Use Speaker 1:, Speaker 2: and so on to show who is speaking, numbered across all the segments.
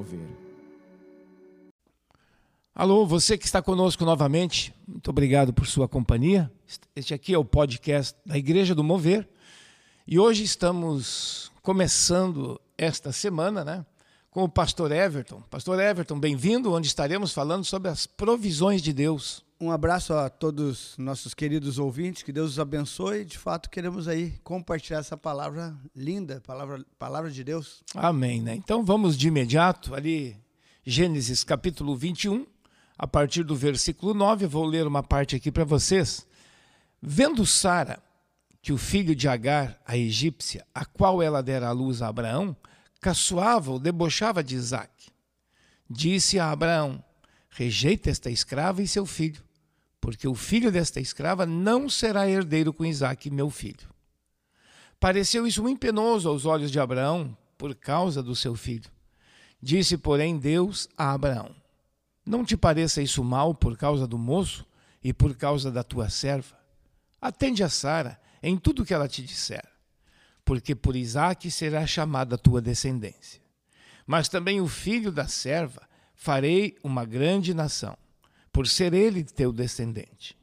Speaker 1: Mover.
Speaker 2: Alô, você que está conosco novamente, muito obrigado por sua companhia. Este aqui é o podcast da Igreja do Mover e hoje estamos começando esta semana, né, com o pastor Everton. Pastor Everton, bem-vindo, onde estaremos falando sobre as provisões de Deus.
Speaker 3: Um abraço a todos nossos queridos ouvintes, que Deus os abençoe. De fato, queremos aí compartilhar essa palavra linda, palavra, palavra de Deus.
Speaker 2: Amém, né? Então vamos de imediato ali, Gênesis capítulo 21, a partir do versículo 9, vou ler uma parte aqui para vocês. Vendo Sara que o filho de Agar, a egípcia, a qual ela dera a luz a Abraão, caçoava ou debochava de Isaac, disse a Abraão: Rejeita esta escrava e seu filho porque o filho desta escrava não será herdeiro com Isaque, meu filho. Pareceu isso muito penoso aos olhos de Abraão por causa do seu filho. Disse, porém, Deus a Abraão: Não te pareça isso mal por causa do moço e por causa da tua serva? Atende a Sara em tudo que ela te disser, porque por Isaque será chamada a tua descendência. Mas também o filho da serva farei uma grande nação por ser ele teu descendente.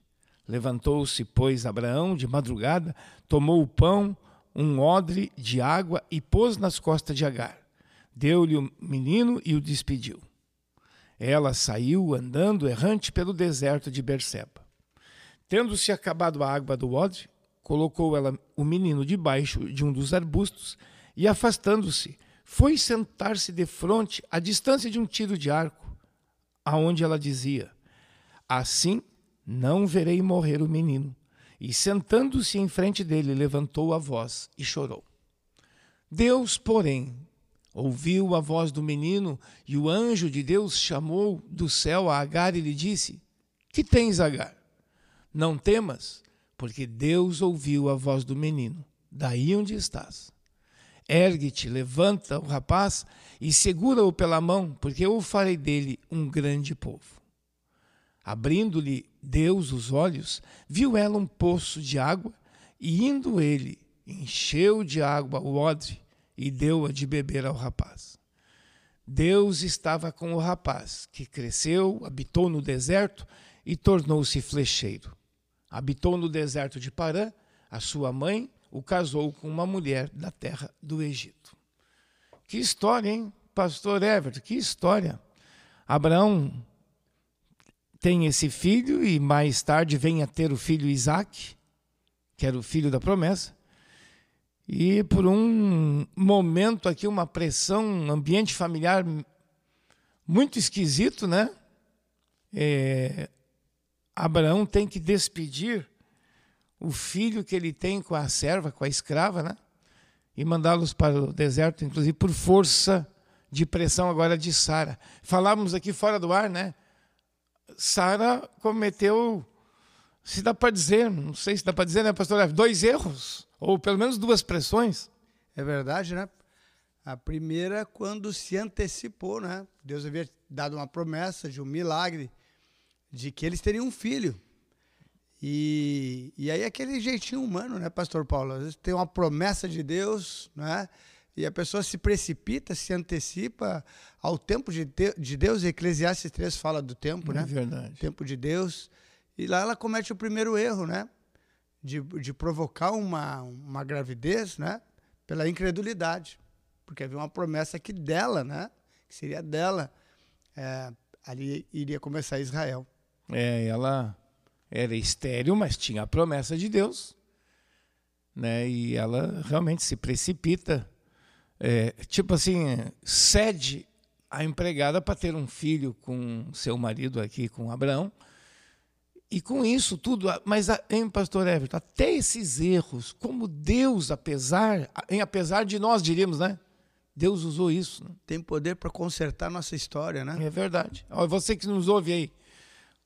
Speaker 2: Levantou-se, pois, Abraão de madrugada, tomou o pão, um odre de água e pôs nas costas de Agar. Deu-lhe o menino e o despediu. Ela saiu andando errante pelo deserto de Berseba. Tendo-se acabado a água do odre, colocou ela o menino debaixo de um dos arbustos e, afastando-se, foi sentar-se de frente, à distância de um tiro de arco, aonde ela dizia: Assim não verei morrer o menino. E sentando-se em frente dele, levantou a voz e chorou. Deus, porém, ouviu a voz do menino, e o anjo de Deus chamou do céu a Agar e lhe disse: Que tens, Agar? Não temas, porque Deus ouviu a voz do menino, daí onde estás. Ergue-te, levanta o rapaz e segura-o pela mão, porque eu farei dele um grande povo. Abrindo-lhe Deus os olhos, viu ela um poço de água, e indo ele, encheu de água o odre e deu-a de beber ao rapaz. Deus estava com o rapaz, que cresceu, habitou no deserto e tornou-se flecheiro. Habitou no deserto de Parã, a sua mãe o casou com uma mulher da terra do Egito. Que história, hein, pastor Everton? Que história. Abraão tem esse filho e mais tarde vem a ter o filho Isaac, que era o filho da promessa. E por um momento aqui, uma pressão, um ambiente familiar muito esquisito, né? É, Abraão tem que despedir o filho que ele tem com a serva, com a escrava, né? E mandá-los para o deserto, inclusive por força de pressão agora de Sara. Falávamos aqui fora do ar, né? Sara cometeu, se dá para dizer, não sei se dá para dizer, né, pastor? Dois erros, ou pelo menos duas pressões.
Speaker 3: É verdade, né? A primeira, quando se antecipou, né? Deus havia dado uma promessa de um milagre, de que eles teriam um filho. E, e aí aquele jeitinho humano, né, pastor Paulo? Às vezes tem uma promessa de Deus, né? E a pessoa se precipita, se antecipa ao tempo de, de Deus. Eclesiastes 3 fala do tempo,
Speaker 2: é
Speaker 3: né?
Speaker 2: É verdade.
Speaker 3: Tempo de Deus. E lá ela comete o primeiro erro, né? De, de provocar uma, uma gravidez, né? Pela incredulidade. Porque havia uma promessa que dela, né? Que seria dela. É, ali iria começar Israel.
Speaker 2: É, ela era estéril, mas tinha a promessa de Deus. Né? E ela realmente se precipita é, tipo assim, cede a empregada para ter um filho com seu marido aqui, com Abraão. E com isso tudo, mas em pastor Everton, até esses erros, como Deus, apesar, em apesar de nós diríamos, né? Deus usou isso. Né?
Speaker 3: Tem poder para consertar nossa história, né?
Speaker 2: É verdade. Olha, você que nos ouve aí,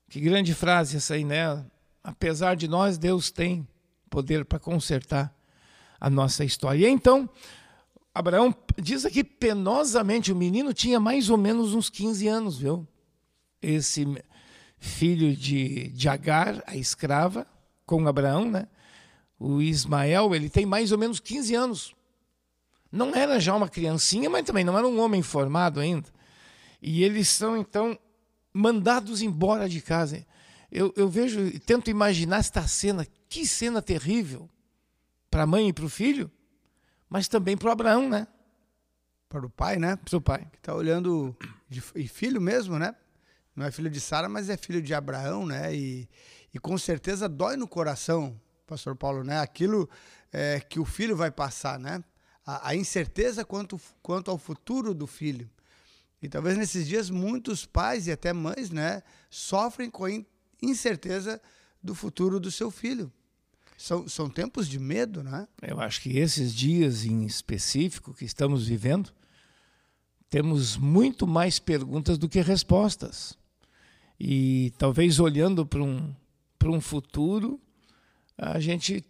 Speaker 2: que grande frase essa aí, né? Apesar de nós, Deus tem poder para consertar a nossa história. E então, Abraão diz aqui penosamente, o menino tinha mais ou menos uns 15 anos, viu? Esse filho de, de Agar, a escrava, com Abraão, né? O Ismael, ele tem mais ou menos 15 anos. Não era já uma criancinha, mas também não era um homem formado ainda. E eles são, então, mandados embora de casa. Eu, eu vejo, tento imaginar esta cena, que cena terrível para a mãe e para o filho, mas também para o Abraão, né?
Speaker 3: Para o pai, né?
Speaker 2: Para o pai.
Speaker 3: Que está olhando, de, e filho mesmo, né? Não é filho de Sara, mas é filho de Abraão, né? E, e com certeza dói no coração, pastor Paulo, né? Aquilo é, que o filho vai passar, né? A, a, incerteza quanto, quanto ao futuro do filho. E talvez nesses dias muitos pais e até mães, né, sofrem com a incerteza do futuro do seu filho. São, são tempos de medo, né?
Speaker 2: Eu acho que esses dias em específico que estamos vivendo, temos muito mais perguntas do que respostas. E talvez olhando para um, para um futuro, a gente,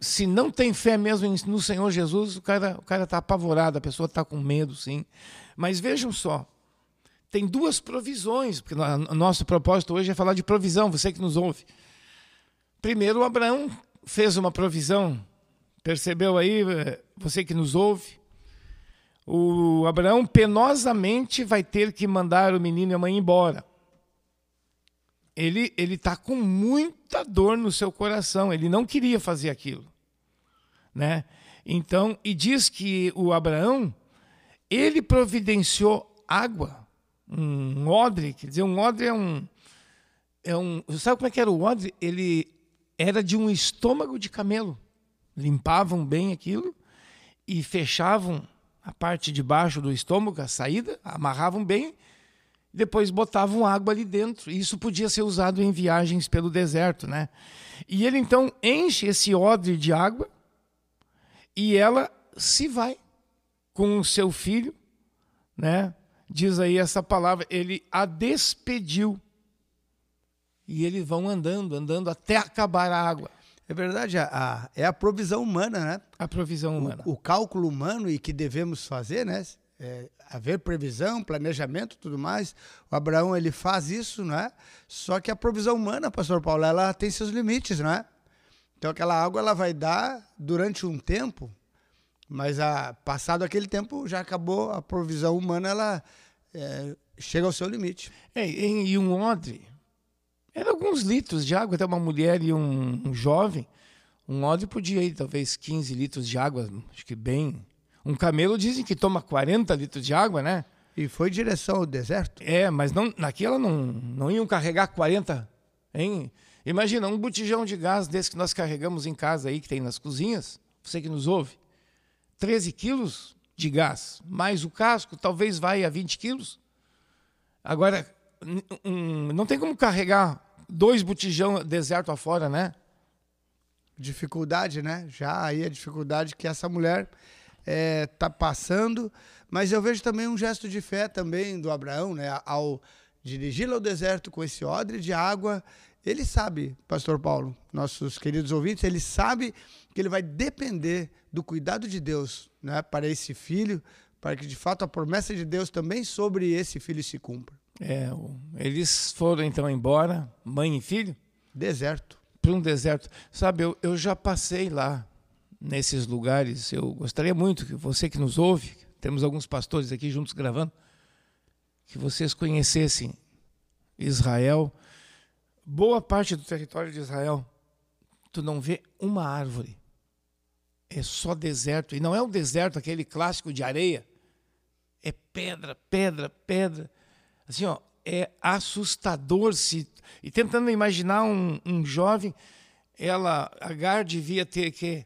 Speaker 2: se não tem fé mesmo no Senhor Jesus, o cara o cara está apavorado, a pessoa está com medo, sim. Mas vejam só, tem duas provisões, porque o nosso propósito hoje é falar de provisão, você que nos ouve. Primeiro, Abraão fez uma provisão, percebeu aí, eh, você que nos ouve? O Abraão penosamente vai ter que mandar o menino e a mãe embora ele ele está com muita dor no seu coração. Ele não queria fazer aquilo, né? Então e diz que o Abraão ele providenciou água, um odre, quer dizer, um odre é um é um, sabe como é que era o odre? Ele era de um estômago de camelo. Limpavam bem aquilo e fechavam a parte de baixo do estômago, a saída, amarravam bem depois botavam água ali dentro. Isso podia ser usado em viagens pelo deserto, né? E ele então enche esse odre de água e ela se vai com o seu filho, né? Diz aí essa palavra, ele a despediu. E eles vão andando, andando até acabar a água.
Speaker 3: É verdade, a, a, é a provisão humana, né?
Speaker 2: A provisão humana.
Speaker 3: O, o cálculo humano e que devemos fazer, né? é, haver previsão, planejamento, tudo mais. O Abraão ele faz isso, né? Só que a provisão humana, Pastor Paulo, ela tem seus limites, né? Então aquela água ela vai dar durante um tempo, mas a, passado aquele tempo já acabou a provisão humana, ela é, chega ao seu limite.
Speaker 2: É, e, um odre era alguns litros de água, até uma mulher e um, um jovem. Um odre podia ir talvez 15 litros de água, acho que bem um camelo dizem que toma 40 litros de água, né?
Speaker 3: E foi em direção ao deserto?
Speaker 2: É, mas não, naquela não, não iam carregar 40, hein? Imagina, um botijão de gás desse que nós carregamos em casa aí, que tem nas cozinhas, você que nos ouve, 13 quilos de gás, mais o casco, talvez vai a 20 quilos. Agora, um, não tem como carregar dois botijão deserto afora, né?
Speaker 3: Dificuldade, né? Já aí a dificuldade que essa mulher é, tá passando, mas eu vejo também um gesto de fé também do Abraão, né? Ao dirigi-lo ao deserto com esse odre de água, ele sabe, Pastor Paulo, nossos queridos ouvintes, ele sabe que ele vai depender do cuidado de Deus, né? Para esse filho, para que de fato a promessa de Deus também sobre esse filho se cumpra.
Speaker 2: É, eles foram então embora, mãe e filho?
Speaker 3: Deserto.
Speaker 2: Para um deserto. Sabe, eu, eu já passei lá nesses lugares. Eu gostaria muito que você que nos ouve, temos alguns pastores aqui juntos gravando, que vocês conhecessem Israel. Boa parte do território de Israel, tu não vê uma árvore. É só deserto. E não é um deserto aquele clássico de areia. É pedra, pedra, pedra. Assim, ó, é assustador se e tentando imaginar um, um jovem, ela Agar devia ter que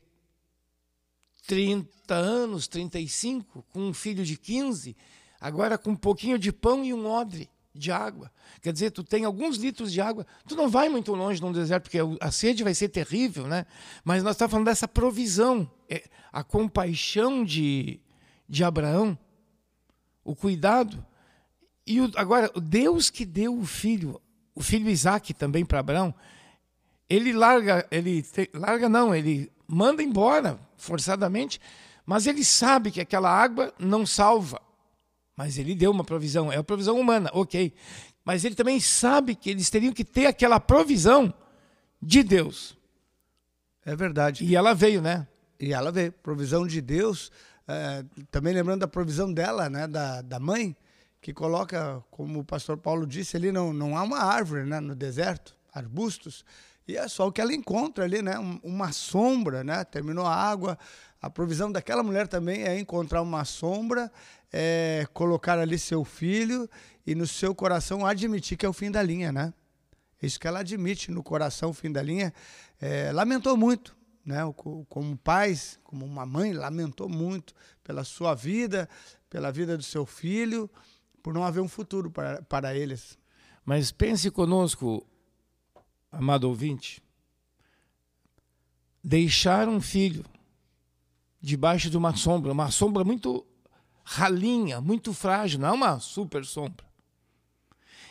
Speaker 2: 30 anos, 35, com um filho de 15, agora com um pouquinho de pão e um odre de água. Quer dizer, tu tem alguns litros de água, tu não vai muito longe num deserto, porque a sede vai ser terrível, né? Mas nós estamos falando dessa provisão, é, a compaixão de, de Abraão, o cuidado. E o, agora, Deus que deu o filho, o filho Isaac também para Abraão, ele larga, ele larga não, ele manda embora forçadamente, mas ele sabe que aquela água não salva. Mas ele deu uma provisão, é a provisão humana, ok. Mas ele também sabe que eles teriam que ter aquela provisão de Deus.
Speaker 3: É verdade.
Speaker 2: E ela veio, né?
Speaker 3: E ela veio. Provisão de Deus. é, também lembrando da provisão dela, né, da, da mãe, que coloca, como o pastor Paulo disse, ali não, não há uma árvore né, no deserto, arbustos, e é só o que ela encontra ali, né, uma sombra, né, terminou a água, a provisão daquela mulher também é encontrar uma sombra, é, colocar ali seu filho e no seu coração admitir que é o fim da linha, né? Isso que ela admite no coração, o fim da linha. É, lamentou muito, né? Como pais, como uma mãe, lamentou muito pela sua vida, pela vida do seu filho, por não haver um futuro para, para eles.
Speaker 2: Mas pense conosco, amado ouvinte, deixar um filho debaixo de uma sombra, uma sombra muito ralinha, muito frágil, não é uma super sombra.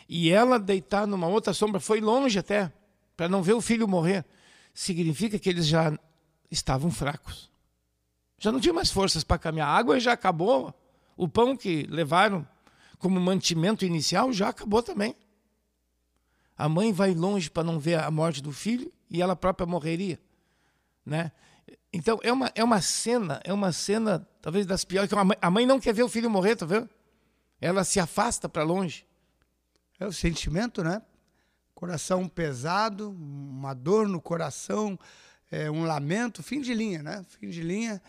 Speaker 2: E ela deitar numa outra sombra, foi longe até, para não ver o filho morrer, significa que eles já estavam fracos. Já não tinham mais forças para caminhar. A água já acabou. O pão que levaram como mantimento inicial já acabou também. A mãe vai longe para não ver a morte do filho e ela própria morreria, né? Então é uma, é uma cena, é uma cena talvez das piores. A mãe, a mãe não quer ver o filho morrer, tá vendo? Ela se afasta para longe.
Speaker 3: É o sentimento, né? Coração pesado, uma dor no coração, é, um lamento, fim de linha, né? Fim de linha.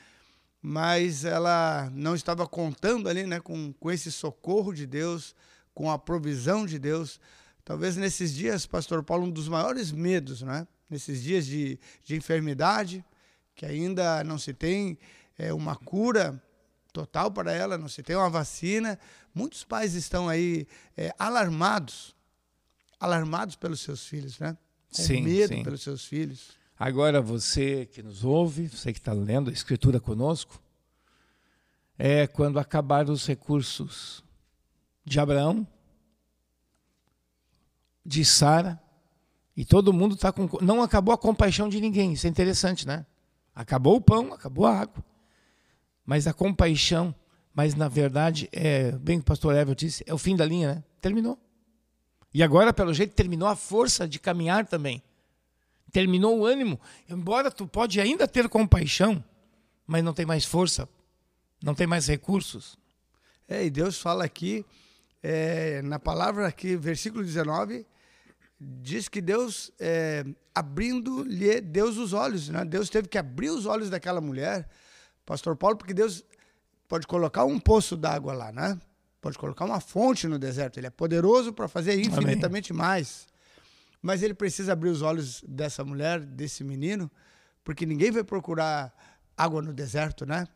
Speaker 3: Mas ela não estava contando ali, né? Com, com esse socorro de Deus, com a provisão de Deus. Talvez nesses dias, Pastor Paulo, um dos maiores medos, né? Nesses dias de, de enfermidade, que ainda não se tem é, uma cura total para ela, não se tem uma vacina. Muitos pais estão aí é, alarmados, alarmados pelos seus filhos, né? Com sim, medo sim. pelos seus filhos.
Speaker 2: Agora você que nos ouve, você que está lendo a Escritura conosco, é quando acabar os recursos de Abraão, de Sara, e todo mundo está com. Não acabou a compaixão de ninguém, isso é interessante, né? Acabou o pão, acabou a água. Mas a compaixão, mas na verdade, é bem o pastor Everton disse, é o fim da linha, né? Terminou. E agora, pelo jeito, terminou a força de caminhar também. Terminou o ânimo. Embora tu pode ainda ter compaixão, mas não tem mais força, não tem mais recursos.
Speaker 3: É, e Deus fala aqui, é, na palavra aqui, versículo 19, diz que Deus, é, abrindo-lhe Deus os olhos, né? Deus teve que abrir os olhos daquela mulher, Pastor Paulo, porque Deus pode colocar um poço d'água lá, né? Pode colocar uma fonte no deserto. Ele é poderoso para fazer infinitamente Amém. mais. Mas ele precisa abrir os olhos dessa mulher, desse menino, porque ninguém vai procurar água no deserto, né?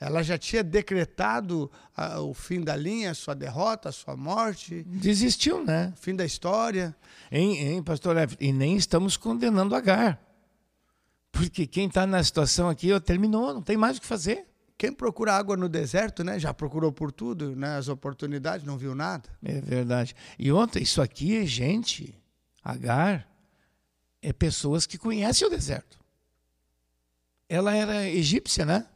Speaker 3: Ela já tinha decretado a, o fim da linha, a sua derrota, a sua morte.
Speaker 2: Desistiu, né?
Speaker 3: Fim da história.
Speaker 2: Hein, hein pastor Everton? E nem estamos condenando Agar. Porque quem está na situação aqui, ó, terminou, não tem mais o que fazer.
Speaker 3: Quem procura água no deserto, né? Já procurou por tudo, né? As oportunidades, não viu nada.
Speaker 2: É verdade. E ontem, isso aqui é gente, Agar, é pessoas que conhecem o deserto. Ela era egípcia, né?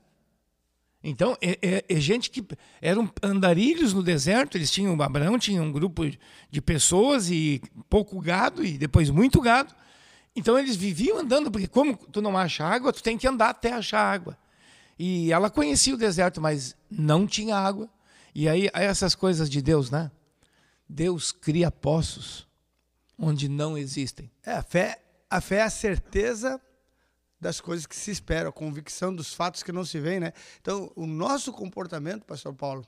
Speaker 2: Então, é, é, é, gente que eram andarilhos no deserto, eles tinham, Abraão tinha um grupo de pessoas e pouco gado e depois muito gado. Então eles viviam andando, porque como tu não acha água, tu tem que andar até achar água. E ela conhecia o deserto, mas não tinha água. E aí essas coisas de Deus, né? Deus cria poços onde não existem.
Speaker 3: É, a fé, a fé é a certeza das coisas que se esperam, a convicção dos fatos que não se veem, né? Então, o nosso comportamento, pastor Paulo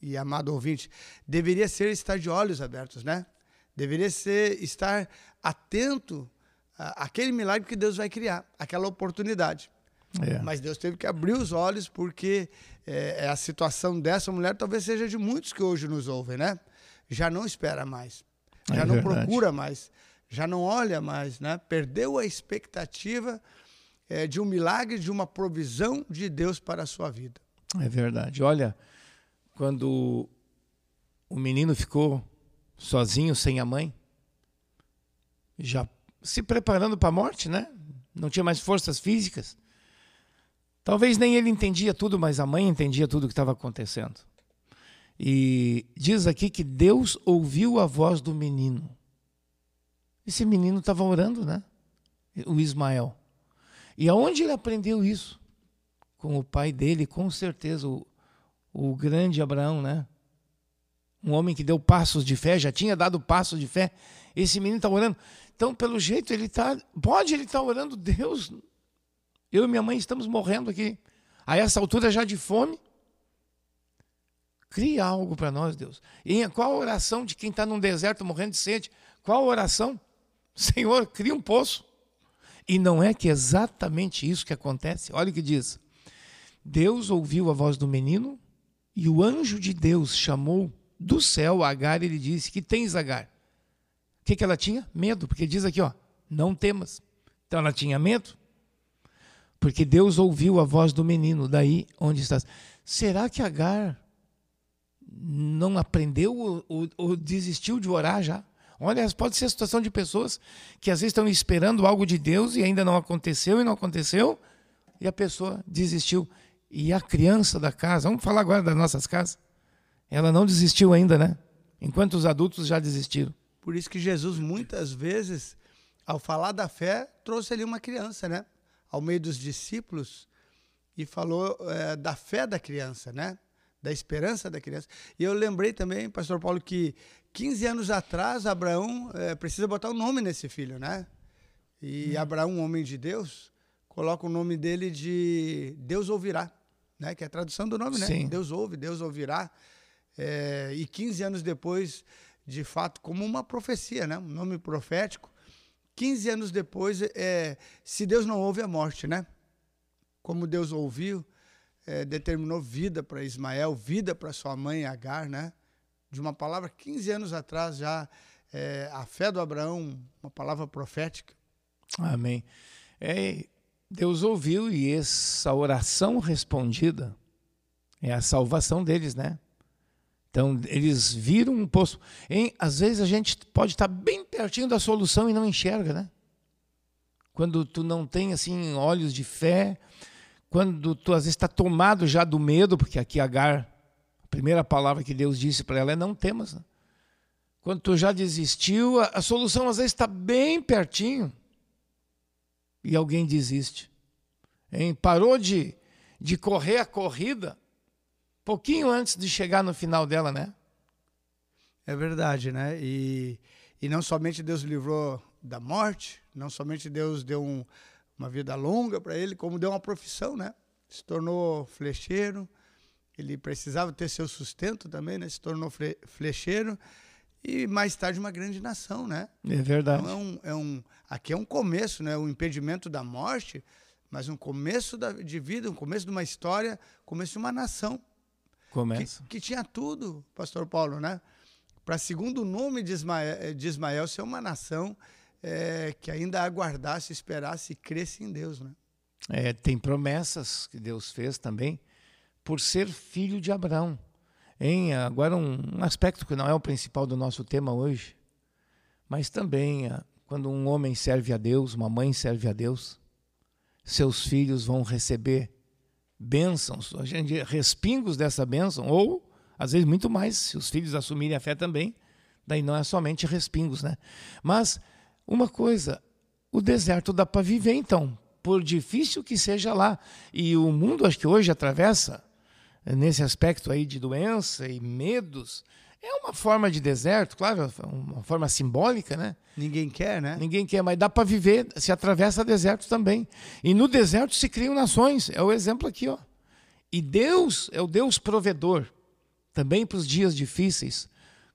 Speaker 3: e amado ouvinte, deveria ser estar de olhos abertos, né? Deveria ser estar atento àquele milagre que Deus vai criar, aquela oportunidade. É. Mas Deus teve que abrir os olhos porque é, é, a situação dessa mulher talvez seja de muitos que hoje nos ouvem, né? Já não espera mais, já é não verdade. procura mais, já não olha mais, né? Perdeu a expectativa é, de um milagre, de uma provisão de Deus para a sua vida.
Speaker 2: É verdade. Olha, quando o menino ficou sozinho, sem a mãe, já se preparando para a morte, né? Não tinha mais forças físicas. Talvez nem ele entendia tudo, mas a mãe entendia tudo o que estava acontecendo. E diz aqui que Deus ouviu a voz do menino. Esse menino estava orando, né? O Ismael. E aonde ele aprendeu isso? Com o pai dele, com certeza, o, o grande Abraão, né? Um homem que deu passos de fé, já tinha dado passos de fé. Esse menino está orando. Então, pelo jeito, ele está. Pode ele estar tá orando, Deus. Eu e minha mãe estamos morrendo aqui. A essa altura já de fome. Cria algo para nós, Deus. E qual a oração de quem está num deserto morrendo de sede? Qual a oração? Senhor, cria um poço. E não é que é exatamente isso que acontece? Olha o que diz. Deus ouviu a voz do menino e o anjo de Deus chamou do céu Agar e lhe disse: Que tens, Agar? O que, que ela tinha? Medo, porque diz aqui, ó, não temas. Então ela tinha medo, porque Deus ouviu a voz do menino, daí onde estás. Será que Agar não aprendeu ou, ou, ou desistiu de orar já? Olha, pode ser a situação de pessoas que às vezes estão esperando algo de Deus e ainda não aconteceu e não aconteceu, e a pessoa desistiu. E a criança da casa, vamos falar agora das nossas casas, ela não desistiu ainda, né? Enquanto os adultos já desistiram.
Speaker 3: Por isso que Jesus, muitas vezes, ao falar da fé, trouxe ali uma criança, né? Ao meio dos discípulos e falou é, da fé da criança, né? Da esperança da criança. E eu lembrei também, pastor Paulo, que 15 anos atrás, Abraão é, precisa botar o um nome nesse filho, né? E hum. Abraão, homem de Deus, coloca o nome dele de Deus ouvirá, né? Que é a tradução do nome, né?
Speaker 2: Sim.
Speaker 3: Deus ouve, Deus ouvirá. É, e 15 anos depois, de fato, como uma profecia, né? Um nome profético. 15 anos depois, é, se Deus não ouve, a é morte, né? Como Deus ouviu, é, determinou vida para Ismael, vida para sua mãe Agar, né? de uma palavra 15 anos atrás já, é, a fé do Abraão, uma palavra profética.
Speaker 2: Amém. É, Deus ouviu e essa oração respondida é a salvação deles, né? Então, eles viram um poço. Em, às vezes a gente pode estar bem pertinho da solução e não enxerga, né? Quando tu não tem assim olhos de fé, quando tu às vezes está tomado já do medo, porque aqui Agar a primeira palavra que Deus disse para ela é não temas. Né? Quando tu já desistiu, a, a solução às vezes está bem pertinho e alguém desiste. Hein? Parou de, de correr a corrida pouquinho antes de chegar no final dela, né?
Speaker 3: É verdade, né? E, e não somente Deus livrou da morte, não somente Deus deu um, uma vida longa para ele, como deu uma profissão, né? Se tornou flecheiro, ele precisava ter seu sustento também, né? Se tornou flecheiro e mais tarde uma grande nação, né?
Speaker 2: É verdade.
Speaker 3: Então é um, é um, aqui é um começo, né? O impedimento da morte, mas um começo da, de vida, um começo de uma história, começo de uma nação.
Speaker 2: Começa.
Speaker 3: Que, que tinha tudo, Pastor Paulo, né? Para segundo o nome de Ismael, de Ismael ser uma nação é, que ainda aguardasse, esperasse e cresce em Deus, né?
Speaker 2: É, tem promessas que Deus fez também por ser filho de Abraão. Em agora um, aspecto que não é o principal do nosso tema hoje, mas também ah, quando um homem serve a Deus, uma mãe serve a Deus, seus filhos vão receber bênçãos, gente respingos dessa bênção, ou às vezes muito mais, se os filhos assumirem a fé também, daí não é somente respingos, né? Mas uma coisa, o deserto dá para viver então, por difícil que seja lá. E o mundo acho que hoje atravessa nesse aspecto aí de doença e medos, é uma forma de deserto, claro, uma forma simbólica, né?
Speaker 3: Ninguém quer, né?
Speaker 2: Ninguém quer, mas dá para viver, se atravessa desertos também. E no deserto se criam nações, é o exemplo aqui, ó. E Deus é o Deus provedor, também para os dias difíceis,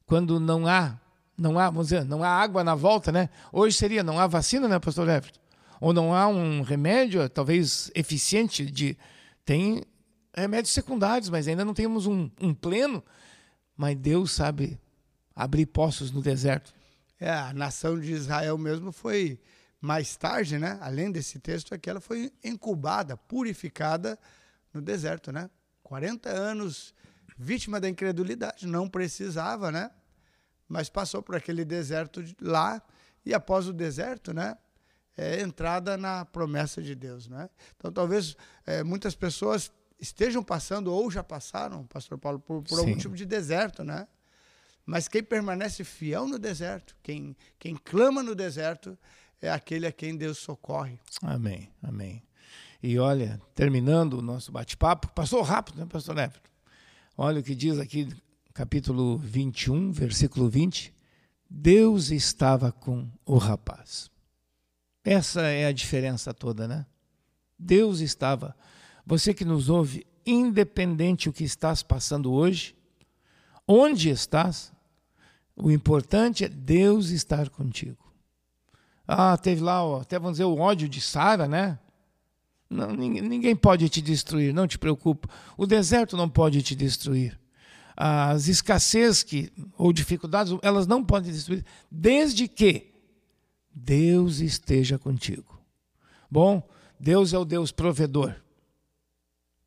Speaker 2: quando não há, não há, vamos dizer, não há água na volta, né? Hoje seria não há vacina, né, pastor Everton? Ou não há um remédio, talvez eficiente de tem remédios secundários, mas ainda não temos um, um pleno. Mas Deus sabe abrir poços no deserto.
Speaker 3: É, a nação de Israel mesmo foi mais tarde, né? Além desse texto aqui, ela foi incubada, purificada no deserto, né? 40 anos vítima da incredulidade, não precisava, né? Mas passou por aquele deserto lá e após o deserto, né? É entrada na promessa de Deus, né? Então talvez é, muitas pessoas estejam passando ou já passaram, Pastor Paulo, por, por algum tipo de deserto, né? Mas quem permanece fiel no deserto, quem, quem clama no deserto, é aquele a quem Deus socorre.
Speaker 2: Amém, amém. E olha, terminando o nosso bate-papo, passou rápido, né, Pastor Everton? Olha o que diz aqui, capítulo 21, versículo 20. Deus estava com o rapaz. Essa é a diferença toda, né? Deus estava. Você que nos ouve, independente o que estás passando hoje, onde estás, o importante é Deus estar contigo. Ah, teve lá, até vamos dizer, o ódio de Sara, né? Não, ninguém pode te destruir, não te preocupa. O deserto não pode te destruir. As escassez que, ou dificuldades, elas não podem destruir, desde que Deus esteja contigo. Bom, Deus é o Deus provedor.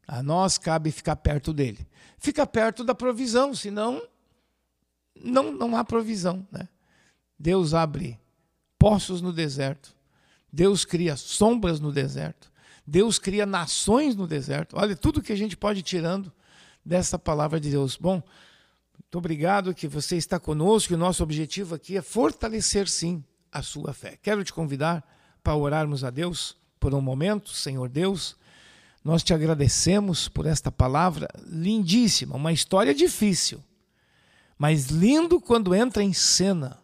Speaker 2: A nós cabe ficar perto dele. Fica perto da provisão, senão não, não há provisão. Né? Deus abre poços no deserto. Deus cria sombras no deserto. Deus cria nações no deserto. Olha tudo que a gente pode ir tirando dessa palavra de Deus. Bom, muito obrigado que você está conosco. O nosso objetivo aqui é fortalecer, sim, a sua fé. Quero te convidar para orarmos a Deus por um momento, Senhor Deus. Nós te agradecemos por esta palavra lindíssima, uma história difícil, mas lindo quando entra em cena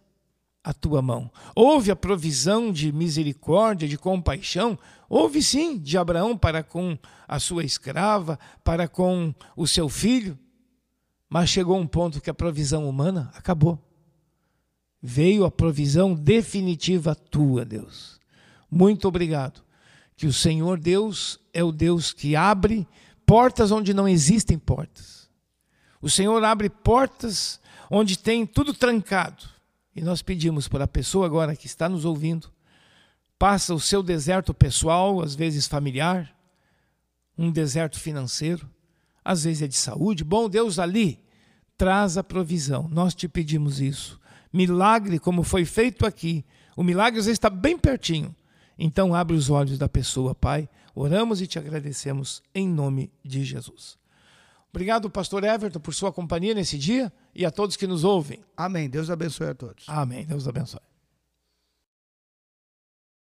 Speaker 2: a tua mão. Houve a provisão de misericórdia, de compaixão, houve sim de Abraão para com a sua escrava, para com o seu filho, mas chegou um ponto que a provisão humana acabou. Veio a provisão definitiva tua, Deus. Muito obrigado que o Senhor Deus é o Deus que abre portas onde não existem portas. O Senhor abre portas onde tem tudo trancado. E nós pedimos para a pessoa agora que está nos ouvindo, passa o seu deserto pessoal, às vezes familiar, um deserto financeiro, às vezes é de saúde. Bom Deus, ali traz a provisão. Nós te pedimos isso. Milagre, como foi feito aqui, o milagre às vezes está bem pertinho. Então, abre os olhos da pessoa, Pai. Oramos e te agradecemos em nome de Jesus. Obrigado, pastor Everton, por sua companhia nesse dia e a todos que nos ouvem.
Speaker 3: Amém. Deus abençoe a todos.
Speaker 2: Amém. Deus abençoe.